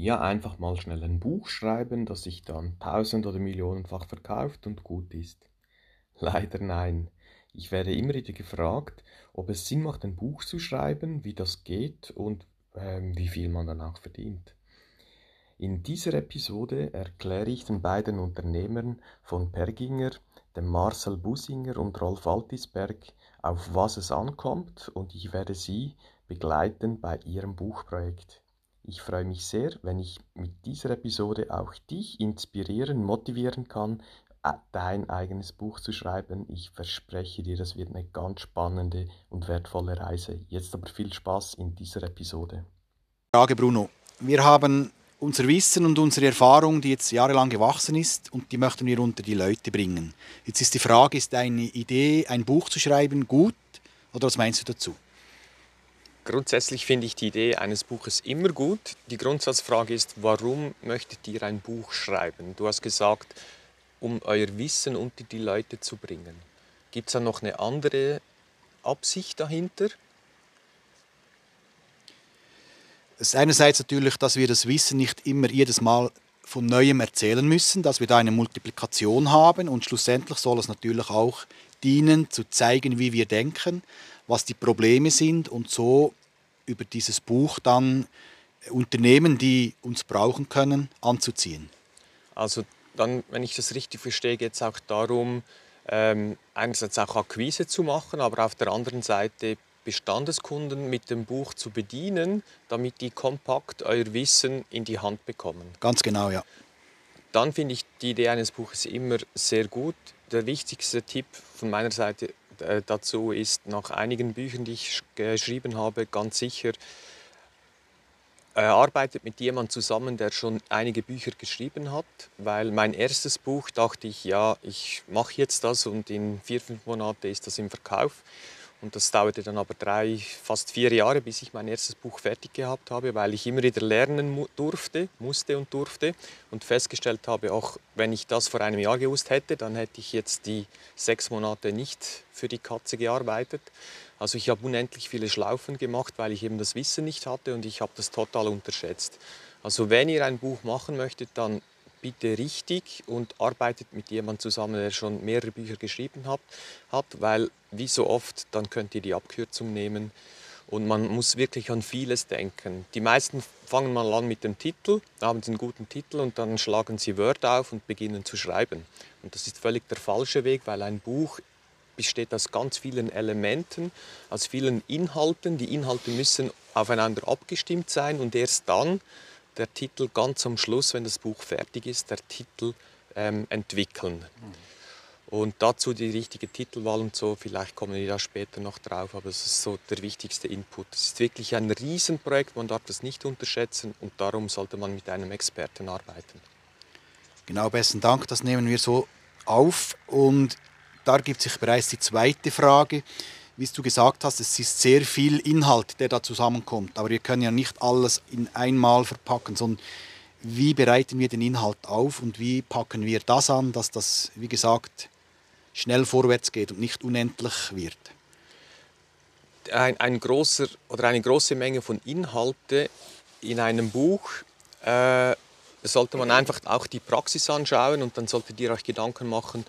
Ja, einfach mal schnell ein Buch schreiben, das sich dann tausend- oder millionenfach verkauft und gut ist. Leider nein. Ich werde immer wieder gefragt, ob es Sinn macht, ein Buch zu schreiben, wie das geht und ähm, wie viel man dann auch verdient. In dieser Episode erkläre ich den beiden Unternehmern von Perginger, dem Marcel Businger und Rolf Altisberg, auf was es ankommt und ich werde sie begleiten bei ihrem Buchprojekt. Ich freue mich sehr, wenn ich mit dieser Episode auch dich inspirieren, motivieren kann, dein eigenes Buch zu schreiben. Ich verspreche dir, das wird eine ganz spannende und wertvolle Reise. Jetzt aber viel Spaß in dieser Episode. Frage Bruno. Wir haben unser Wissen und unsere Erfahrung, die jetzt jahrelang gewachsen ist, und die möchten wir unter die Leute bringen. Jetzt ist die Frage, ist eine Idee, ein Buch zu schreiben, gut? Oder was meinst du dazu? Grundsätzlich finde ich die Idee eines Buches immer gut. Die Grundsatzfrage ist, warum möchtet ihr ein Buch schreiben? Du hast gesagt, um euer Wissen unter die Leute zu bringen. Gibt es da noch eine andere Absicht dahinter? Es ist einerseits natürlich, dass wir das Wissen nicht immer jedes Mal von neuem erzählen müssen, dass wir da eine Multiplikation haben und schlussendlich soll es natürlich auch dienen, zu zeigen, wie wir denken, was die Probleme sind und so über dieses Buch dann Unternehmen, die uns brauchen können, anzuziehen. Also dann, wenn ich das richtig verstehe, geht es auch darum, ähm, einerseits auch Akquise zu machen, aber auf der anderen Seite Bestandeskunden mit dem Buch zu bedienen, damit die kompakt euer Wissen in die Hand bekommen. Ganz genau, ja. Dann finde ich die Idee eines Buches immer sehr gut. Der wichtigste Tipp von meiner Seite dazu ist, nach einigen Büchern, die ich geschrieben habe, ganz sicher, äh, arbeitet mit jemandem zusammen, der schon einige Bücher geschrieben hat, weil mein erstes Buch dachte ich, ja, ich mache jetzt das und in vier, fünf Monaten ist das im Verkauf. Und das dauerte dann aber drei, fast vier Jahre, bis ich mein erstes Buch fertig gehabt habe, weil ich immer wieder lernen durfte, musste und durfte und festgestellt habe, auch wenn ich das vor einem Jahr gewusst hätte, dann hätte ich jetzt die sechs Monate nicht für die Katze gearbeitet. Also ich habe unendlich viele Schlaufen gemacht, weil ich eben das Wissen nicht hatte und ich habe das total unterschätzt. Also wenn ihr ein Buch machen möchtet, dann bitte richtig und arbeitet mit jemandem zusammen, der schon mehrere Bücher geschrieben hat, hat, weil wie so oft, dann könnt ihr die Abkürzung nehmen und man muss wirklich an vieles denken. Die meisten fangen mal an mit dem Titel, haben einen guten Titel und dann schlagen sie Word auf und beginnen zu schreiben. Und das ist völlig der falsche Weg, weil ein Buch besteht aus ganz vielen Elementen, aus vielen Inhalten. Die Inhalte müssen aufeinander abgestimmt sein und erst dann der Titel ganz am Schluss, wenn das Buch fertig ist, der Titel ähm, entwickeln. Und dazu die richtige Titelwahl und so, vielleicht kommen wir da später noch drauf, aber das ist so der wichtigste Input. Es ist wirklich ein Riesenprojekt, man darf das nicht unterschätzen und darum sollte man mit einem Experten arbeiten. Genau, besten Dank, das nehmen wir so auf. Und da gibt sich bereits die zweite Frage wie du gesagt hast, es ist sehr viel Inhalt, der da zusammenkommt. Aber wir können ja nicht alles in einmal verpacken, sondern wie bereiten wir den Inhalt auf und wie packen wir das an, dass das, wie gesagt, schnell vorwärts geht und nicht unendlich wird. Ein, ein großer oder eine große Menge von Inhalte in einem Buch äh, sollte man einfach auch die Praxis anschauen und dann solltet ihr euch Gedanken machen,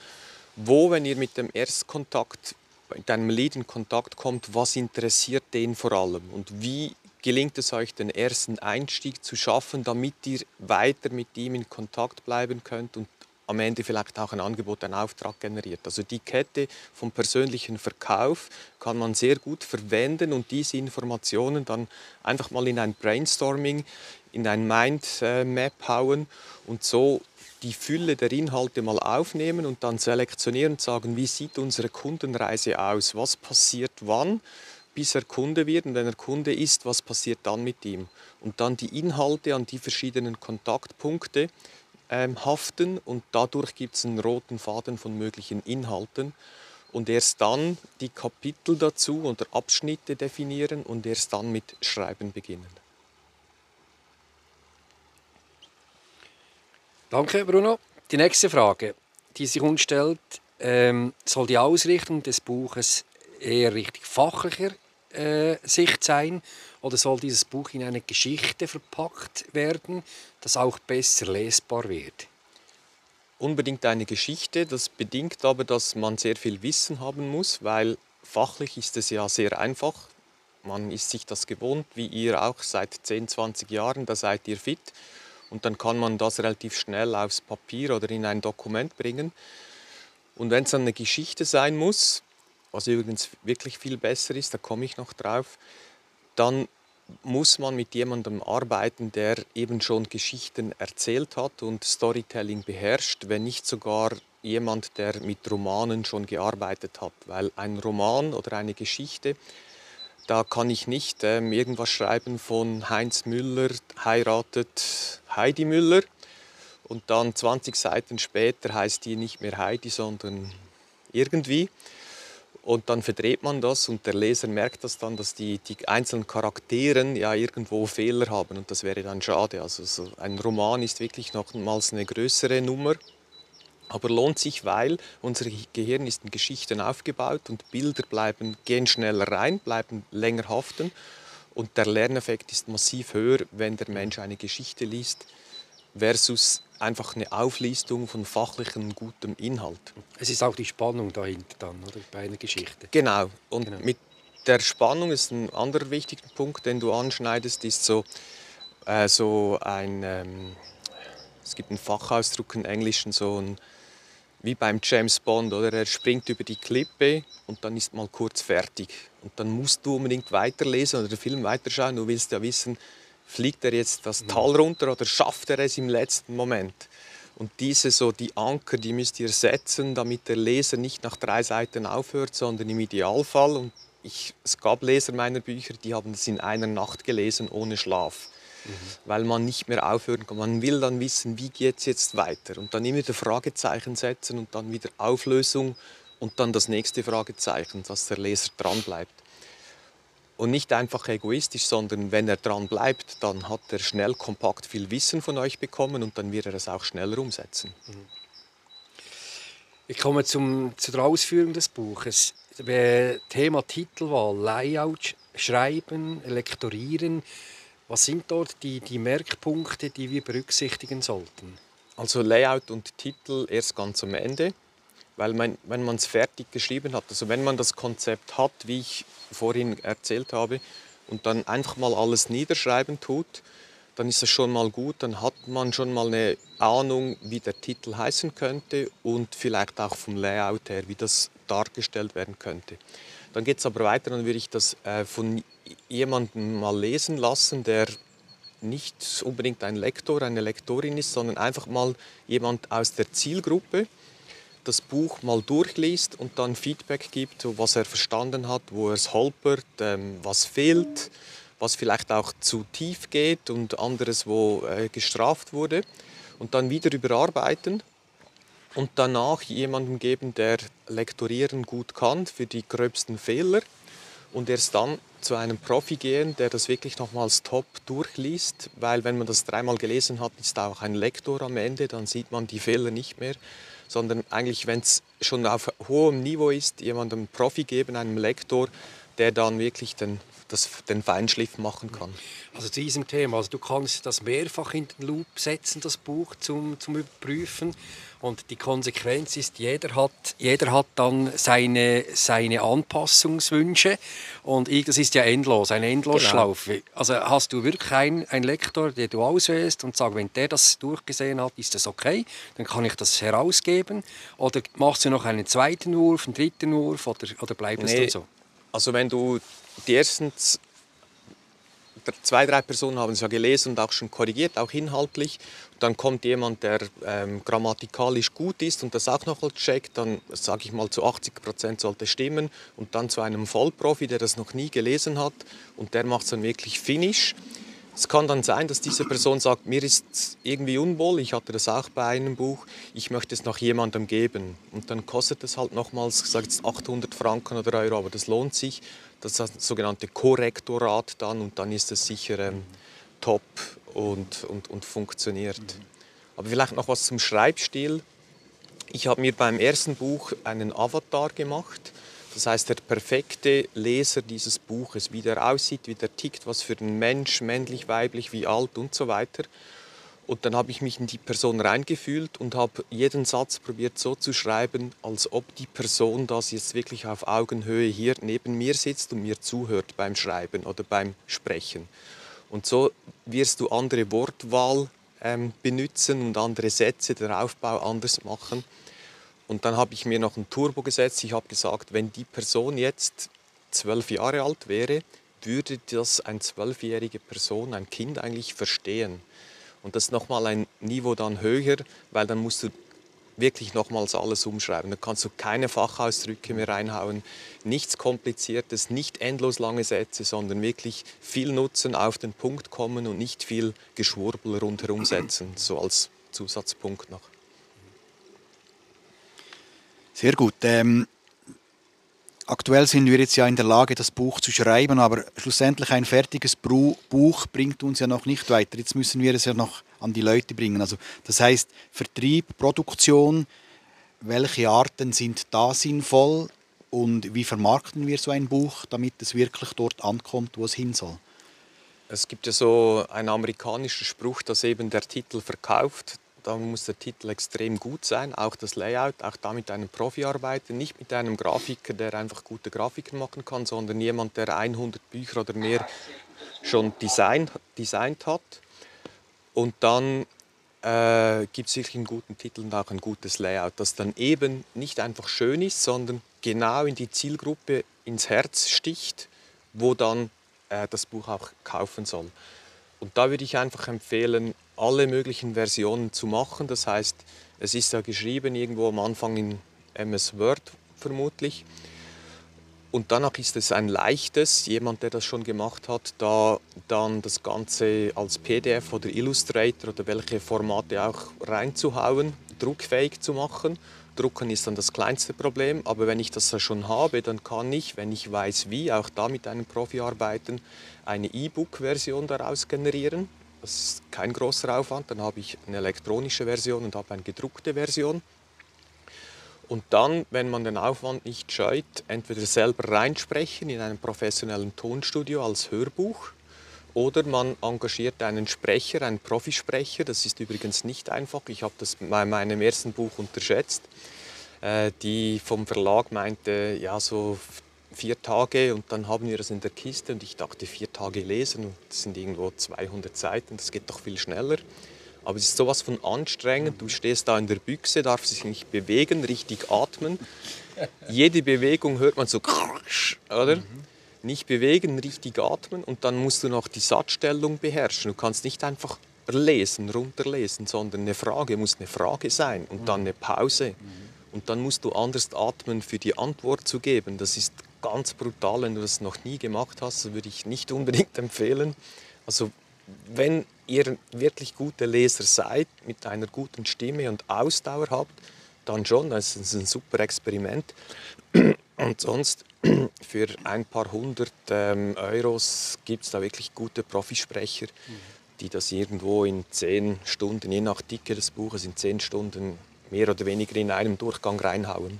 wo, wenn ihr mit dem Erstkontakt mit einem Lead in Kontakt kommt, was interessiert den vor allem und wie gelingt es euch, den ersten Einstieg zu schaffen, damit ihr weiter mit ihm in Kontakt bleiben könnt und am Ende vielleicht auch ein Angebot, ein Auftrag generiert. Also die Kette vom persönlichen Verkauf kann man sehr gut verwenden und diese Informationen dann einfach mal in ein Brainstorming, in ein Mindmap hauen und so die Fülle der Inhalte mal aufnehmen und dann selektionieren und sagen, wie sieht unsere Kundenreise aus, was passiert wann, bis er Kunde wird und wenn er Kunde ist, was passiert dann mit ihm. Und dann die Inhalte an die verschiedenen Kontaktpunkte ähm, haften und dadurch gibt es einen roten Faden von möglichen Inhalten und erst dann die Kapitel dazu oder Abschnitte definieren und erst dann mit Schreiben beginnen. Danke, Bruno. Die nächste Frage, die sich uns stellt, ähm, soll die Ausrichtung des Buches eher richtig fachlicher Sicht sein? Oder soll dieses Buch in eine Geschichte verpackt werden, das auch besser lesbar wird? Unbedingt eine Geschichte. Das bedingt aber, dass man sehr viel Wissen haben muss, weil fachlich ist es ja sehr einfach. Man ist sich das gewohnt, wie ihr auch seit 10, 20 Jahren, da seid ihr fit. Und dann kann man das relativ schnell aufs Papier oder in ein Dokument bringen. Und wenn es dann eine Geschichte sein muss, was übrigens wirklich viel besser ist, da komme ich noch drauf, dann muss man mit jemandem arbeiten, der eben schon Geschichten erzählt hat und Storytelling beherrscht, wenn nicht sogar jemand, der mit Romanen schon gearbeitet hat. Weil ein Roman oder eine Geschichte, da kann ich nicht ähm, irgendwas schreiben von Heinz Müller heiratet Heidi Müller und dann 20 Seiten später heißt die nicht mehr Heidi, sondern irgendwie. Und dann verdreht man das und der Leser merkt das dann, dass die, die einzelnen Charakteren ja irgendwo Fehler haben. Und das wäre dann schade. Also so ein Roman ist wirklich nochmals eine größere Nummer, aber lohnt sich, weil unser Gehirn ist in Geschichten aufgebaut und Bilder bleiben, gehen schneller rein, bleiben länger haften. Und der Lerneffekt ist massiv höher, wenn der Mensch eine Geschichte liest versus einfach eine Auflistung von fachlichem gutem Inhalt. Es ist auch die Spannung dahinter dann, oder, bei einer Geschichte. Genau. Und genau. mit der Spannung ist ein anderer wichtiger Punkt, den du anschneidest, ist so, äh, so ein, ähm, es gibt einen Fachausdruck im Englischen, so ein, wie beim James Bond, oder? Er springt über die Klippe und dann ist mal kurz fertig. Und dann musst du unbedingt weiterlesen oder den Film weiterschauen. Du willst ja wissen, fliegt er jetzt das Tal runter oder schafft er es im letzten Moment? Und diese so die Anker, die müsst ihr setzen, damit der Leser nicht nach drei Seiten aufhört, sondern im Idealfall. Und ich, es gab Leser meiner Bücher, die haben es in einer Nacht gelesen ohne Schlaf, mhm. weil man nicht mehr aufhören kann. Man will dann wissen, wie geht es jetzt weiter und dann immer wieder Fragezeichen setzen und dann wieder Auflösung und dann das nächste Fragezeichen, dass der Leser dran bleibt. Und nicht einfach egoistisch, sondern wenn er dran bleibt, dann hat er schnell kompakt viel Wissen von euch bekommen und dann wird er es auch schneller umsetzen. Ich komme zum, zu der Ausführung des Buches. Thema Titelwahl, Layout, Schreiben, Lektorieren. Was sind dort die, die Merkpunkte, die wir berücksichtigen sollten? Also Layout und Titel erst ganz am Ende. Weil man, wenn man es fertig geschrieben hat, also wenn man das Konzept hat, wie ich vorhin erzählt habe, und dann einfach mal alles niederschreiben tut, dann ist das schon mal gut, dann hat man schon mal eine Ahnung, wie der Titel heißen könnte und vielleicht auch vom Layout her, wie das dargestellt werden könnte. Dann geht es aber weiter, dann würde ich das äh, von jemandem mal lesen lassen, der nicht unbedingt ein Lektor, eine Lektorin ist, sondern einfach mal jemand aus der Zielgruppe, das Buch mal durchliest und dann Feedback gibt, was er verstanden hat, wo er es holpert, ähm, was fehlt, was vielleicht auch zu tief geht und anderes, wo äh, gestraft wurde. Und dann wieder überarbeiten und danach jemandem geben, der Lektorieren gut kann für die gröbsten Fehler und erst dann zu einem Profi gehen, der das wirklich nochmals top durchliest, weil wenn man das dreimal gelesen hat, ist auch ein Lektor am Ende, dann sieht man die Fehler nicht mehr sondern eigentlich, wenn es schon auf hohem Niveau ist, jemandem Profi geben, einem Lektor, der dann wirklich den, das, den Feinschliff machen kann. Also zu diesem Thema, also du kannst das mehrfach in den Loop setzen, das Buch zum, zum Überprüfen. Und die Konsequenz ist, jeder hat, jeder hat dann seine, seine Anpassungswünsche. Und das ist ja endlos, eine Endlosschlaufe. Genau. Also hast du wirklich einen, einen Lektor, den du auswählst und sagst, wenn der das durchgesehen hat, ist das okay, dann kann ich das herausgeben. Oder machst du noch einen zweiten Wurf, einen dritten Wurf oder, oder bleibt es nee, dann so? Also wenn du die ersten zwei, drei Personen haben es ja gelesen und auch schon korrigiert, auch inhaltlich. Dann kommt jemand, der ähm, grammatikalisch gut ist und das auch noch mal checkt, dann sage ich mal zu 80 Prozent sollte stimmen und dann zu einem Vollprofi, der das noch nie gelesen hat und der macht es dann wirklich finish. Es kann dann sein, dass diese Person sagt, mir ist irgendwie unwohl, ich hatte das auch bei einem Buch, ich möchte es noch jemandem geben. Und dann kostet es halt nochmals, ich sage jetzt 800 Franken oder Euro, aber das lohnt sich. Das ist das sogenannte Korrektorat dann und dann ist es sicher ähm, top und, und, und funktioniert. Mhm. Aber vielleicht noch was zum Schreibstil. Ich habe mir beim ersten Buch einen Avatar gemacht Das heißt, der perfekte Leser dieses Buches, wie der aussieht, wie der tickt, was für ein Mensch, männlich, weiblich, wie alt und so weiter. Und dann habe ich mich in die Person reingefühlt und habe jeden Satz probiert so zu schreiben, als ob die Person das jetzt wirklich auf Augenhöhe hier neben mir sitzt und mir zuhört beim Schreiben oder beim Sprechen. Und so wirst du andere Wortwahl ähm, benutzen und andere Sätze, der Aufbau anders machen. Und dann habe ich mir noch ein Turbo gesetzt. Ich habe gesagt, wenn die Person jetzt zwölf Jahre alt wäre, würde das eine zwölfjährige Person, ein Kind eigentlich verstehen. Und das ist nochmal ein Niveau dann höher, weil dann musst du wirklich nochmals alles umschreiben. Da kannst du keine Fachausdrücke mehr reinhauen, nichts Kompliziertes, nicht endlos lange Sätze, sondern wirklich viel nutzen, auf den Punkt kommen und nicht viel Geschwurbel rundherum setzen, so als Zusatzpunkt noch. Sehr gut. Ähm, Aktuell sind wir jetzt ja in der Lage, das Buch zu schreiben, aber schlussendlich ein fertiges Buch bringt uns ja noch nicht weiter. Jetzt müssen wir es ja noch an die Leute bringen. Also das heißt Vertrieb, Produktion, welche Arten sind da sinnvoll und wie vermarkten wir so ein Buch, damit es wirklich dort ankommt, wo es hin soll? Es gibt ja so einen amerikanischen Spruch, dass eben der Titel verkauft da muss der Titel extrem gut sein, auch das Layout, auch da mit einem Profi arbeiten, nicht mit einem Grafiker, der einfach gute Grafiken machen kann, sondern jemand, der 100 Bücher oder mehr schon design, designt hat. Und dann äh, gibt es wirklich einen guten Titel und auch ein gutes Layout, das dann eben nicht einfach schön ist, sondern genau in die Zielgruppe ins Herz sticht, wo dann äh, das Buch auch kaufen soll. Und da würde ich einfach empfehlen, alle möglichen Versionen zu machen. Das heißt, es ist ja geschrieben irgendwo am Anfang in MS Word vermutlich. Und danach ist es ein leichtes, jemand, der das schon gemacht hat, da dann das Ganze als PDF oder Illustrator oder welche Formate auch reinzuhauen, druckfähig zu machen. Drucken ist dann das kleinste Problem, aber wenn ich das schon habe, dann kann ich, wenn ich weiß wie, auch da mit einem Profi arbeiten, eine E-Book-Version daraus generieren. Das ist kein großer Aufwand. Dann habe ich eine elektronische Version und habe eine gedruckte Version. Und dann, wenn man den Aufwand nicht scheut, entweder selber reinsprechen in einem professionellen Tonstudio als Hörbuch oder man engagiert einen Sprecher, einen Profisprecher. Das ist übrigens nicht einfach. Ich habe das bei meinem ersten Buch unterschätzt. Äh, die vom Verlag meinte, ja, so vier Tage und dann haben wir das in der Kiste und ich dachte, vier Tage lesen und das sind irgendwo 200 Seiten, das geht doch viel schneller. Aber es ist sowas von anstrengend, du stehst da in der Büchse, darfst dich nicht bewegen, richtig atmen. Jede Bewegung hört man so, oder? Mhm. Nicht bewegen, richtig atmen und dann musst du noch die Satzstellung beherrschen. Du kannst nicht einfach lesen, runterlesen, sondern eine Frage muss eine Frage sein und dann eine Pause. Mhm. Und dann musst du anders atmen, für die Antwort zu geben. Das ist ganz brutal, wenn du das noch nie gemacht hast, würde ich nicht unbedingt empfehlen. Also wenn ihr wirklich gute Leser seid, mit einer guten Stimme und Ausdauer habt, dann schon, das ist ein super Experiment. Und sonst für ein paar hundert ähm, Euros gibt es da wirklich gute Profisprecher, die das irgendwo in zehn Stunden, je nach Dicke des Buches, in zehn Stunden mehr oder weniger in einem Durchgang reinhauen.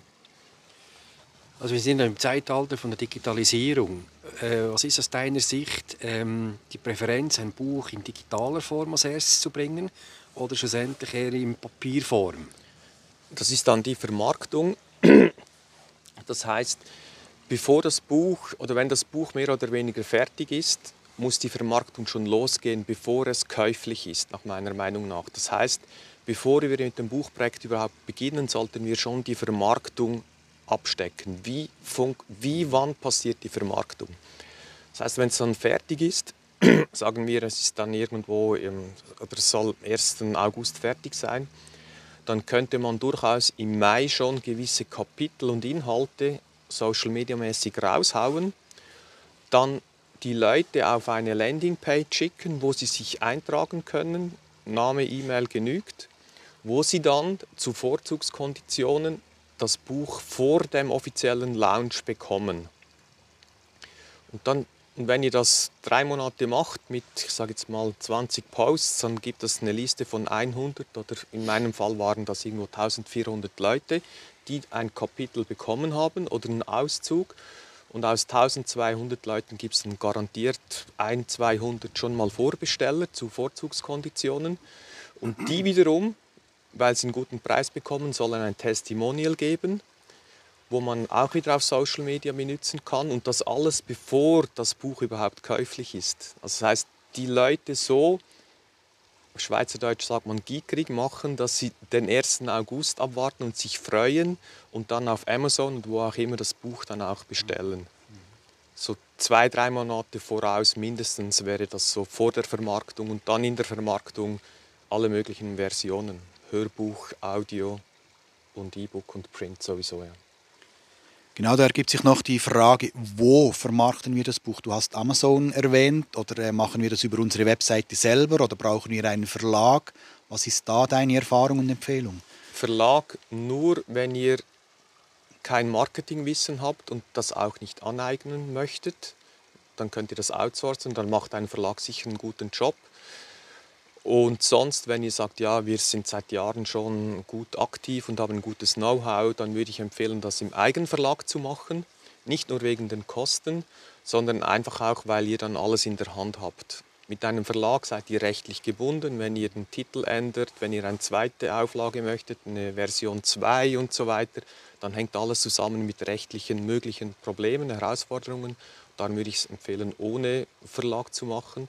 Also wir sind im Zeitalter von der Digitalisierung. Äh, was ist aus deiner Sicht ähm, die Präferenz, ein Buch in digitaler Form als erstes zu bringen oder schlussendlich eher in Papierform? Das ist dann die Vermarktung. Das heißt, bevor das Buch oder wenn das Buch mehr oder weniger fertig ist, muss die Vermarktung schon losgehen, bevor es käuflich ist, nach meiner Meinung nach. Das heißt, bevor wir mit dem Buchprojekt überhaupt beginnen, sollten wir schon die Vermarktung abstecken. Wie, wie wann passiert die Vermarktung? Das heißt, wenn es dann fertig ist, sagen wir, es ist dann irgendwo im, oder es soll am 1. August fertig sein, dann könnte man durchaus im Mai schon gewisse Kapitel und Inhalte social media mäßig raushauen, dann die Leute auf eine Landingpage schicken, wo sie sich eintragen können, Name, E-Mail genügt, wo sie dann zu Vorzugskonditionen das Buch vor dem offiziellen Launch bekommen. Und dann, wenn ihr das drei Monate macht mit, ich sage jetzt mal 20 Posts, dann gibt es eine Liste von 100 oder in meinem Fall waren das irgendwo 1400 Leute, die ein Kapitel bekommen haben oder einen Auszug. Und aus 1200 Leuten gibt es dann garantiert ein, 200 schon mal Vorbesteller zu Vorzugskonditionen. Und die wiederum, weil sie einen guten Preis bekommen, sollen ein Testimonial geben, wo man auch wieder auf Social Media benutzen kann. Und das alles bevor das Buch überhaupt käuflich ist. Also das heißt, die Leute so Schweizerdeutsch sagt man gickrig machen, dass sie den 1. August abwarten und sich freuen und dann auf Amazon und wo auch immer das Buch dann auch bestellen. So zwei, drei Monate voraus mindestens wäre das so vor der Vermarktung und dann in der Vermarktung alle möglichen Versionen. Hörbuch, Audio und E-Book und Print sowieso. Ja. Genau, da ergibt sich noch die Frage, wo vermarkten wir das Buch? Du hast Amazon erwähnt oder äh, machen wir das über unsere Webseite selber oder brauchen wir einen Verlag? Was ist da deine Erfahrung und Empfehlung? Verlag nur, wenn ihr kein Marketingwissen habt und das auch nicht aneignen möchtet, dann könnt ihr das outsourcen, dann macht ein Verlag sicher einen guten Job. Und sonst, wenn ihr sagt, ja, wir sind seit Jahren schon gut aktiv und haben ein gutes Know-how, dann würde ich empfehlen, das im Eigenverlag zu machen. Nicht nur wegen den Kosten, sondern einfach auch, weil ihr dann alles in der Hand habt. Mit einem Verlag seid ihr rechtlich gebunden, wenn ihr den Titel ändert, wenn ihr eine zweite Auflage möchtet, eine Version 2 und so weiter, dann hängt alles zusammen mit rechtlichen möglichen Problemen, Herausforderungen. Darum würde ich es empfehlen, ohne Verlag zu machen.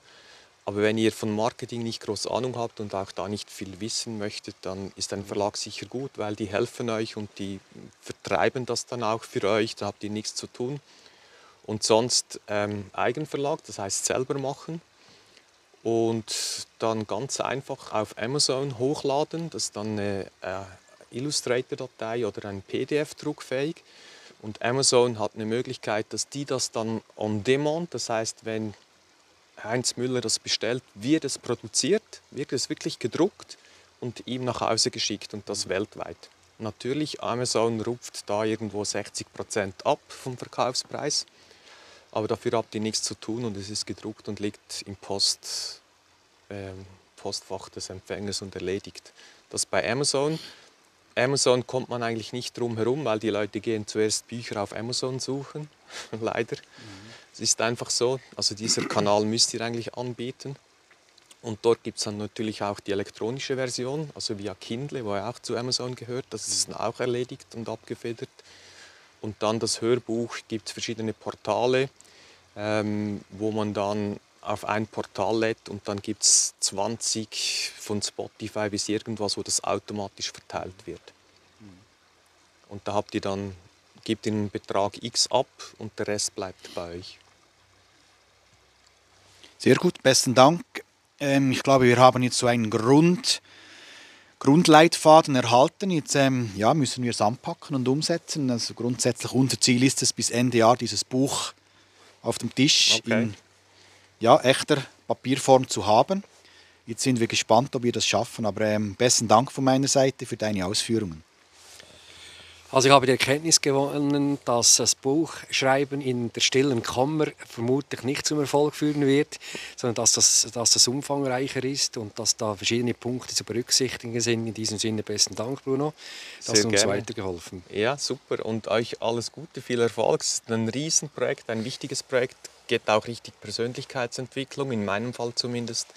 Aber wenn ihr von Marketing nicht groß Ahnung habt und auch da nicht viel wissen möchtet, dann ist ein Verlag sicher gut, weil die helfen euch und die vertreiben das dann auch für euch, da habt ihr nichts zu tun. Und sonst ähm, Eigenverlag, das heißt selber machen und dann ganz einfach auf Amazon hochladen, das ist dann eine äh, Illustrator-Datei oder ein PDF druckfähig. Und Amazon hat eine Möglichkeit, dass die das dann on demand, das heißt, wenn Heinz Müller das bestellt, wird es produziert, wird es wirklich gedruckt und ihm nach Hause geschickt und das weltweit. Natürlich, Amazon rupft da irgendwo 60 Prozent ab vom Verkaufspreis, aber dafür habt ihr nichts zu tun und es ist gedruckt und liegt im Post, äh, Postfach des Empfängers und erledigt. Das bei Amazon. Amazon kommt man eigentlich nicht drum herum, weil die Leute gehen zuerst Bücher auf Amazon suchen, leider. Mhm. Es ist einfach so, also dieser Kanal müsst ihr eigentlich anbieten. Und dort gibt es dann natürlich auch die elektronische Version, also via Kindle, wo ja auch zu Amazon gehört. Das ist dann auch erledigt und abgefedert. Und dann das Hörbuch gibt es verschiedene Portale, ähm, wo man dann auf ein Portal lädt und dann gibt es 20 von Spotify bis irgendwas, wo das automatisch verteilt wird. Und da habt ihr dann gebt den Betrag X ab und der Rest bleibt bei euch. Sehr gut, besten Dank. Ähm, ich glaube, wir haben jetzt so einen Grund, Grundleitfaden erhalten. Jetzt ähm, ja, müssen wir es anpacken und umsetzen. Also grundsätzlich unser Ziel ist es, bis Ende Jahr dieses Buch auf dem Tisch okay. in ja, echter Papierform zu haben. Jetzt sind wir gespannt, ob wir das schaffen. Aber ähm, besten Dank von meiner Seite für deine Ausführungen. Also ich habe die Erkenntnis gewonnen, dass das Buchschreiben in der stillen Kammer vermutlich nicht zum Erfolg führen wird, sondern dass das, dass das umfangreicher ist und dass da verschiedene Punkte zu berücksichtigen sind. In diesem Sinne besten Dank, Bruno. Das hat uns weitergeholfen. Ja, super. Und euch alles Gute, viel Erfolg. Es ist ein Riesenprojekt, ein wichtiges Projekt. Geht auch richtig Persönlichkeitsentwicklung, in meinem Fall zumindest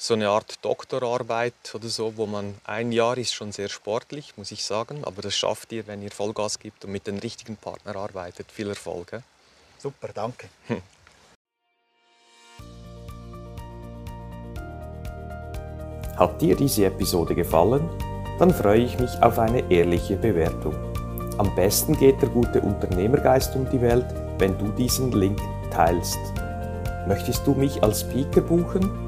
so eine Art Doktorarbeit oder so, wo man ein Jahr ist schon sehr sportlich, muss ich sagen. Aber das schafft ihr, wenn ihr Vollgas gibt und mit den richtigen Partnern arbeitet. Viel Erfolg. He? Super, danke. Hm. Hat dir diese Episode gefallen? Dann freue ich mich auf eine ehrliche Bewertung. Am besten geht der gute Unternehmergeist um die Welt, wenn du diesen Link teilst. Möchtest du mich als Speaker buchen?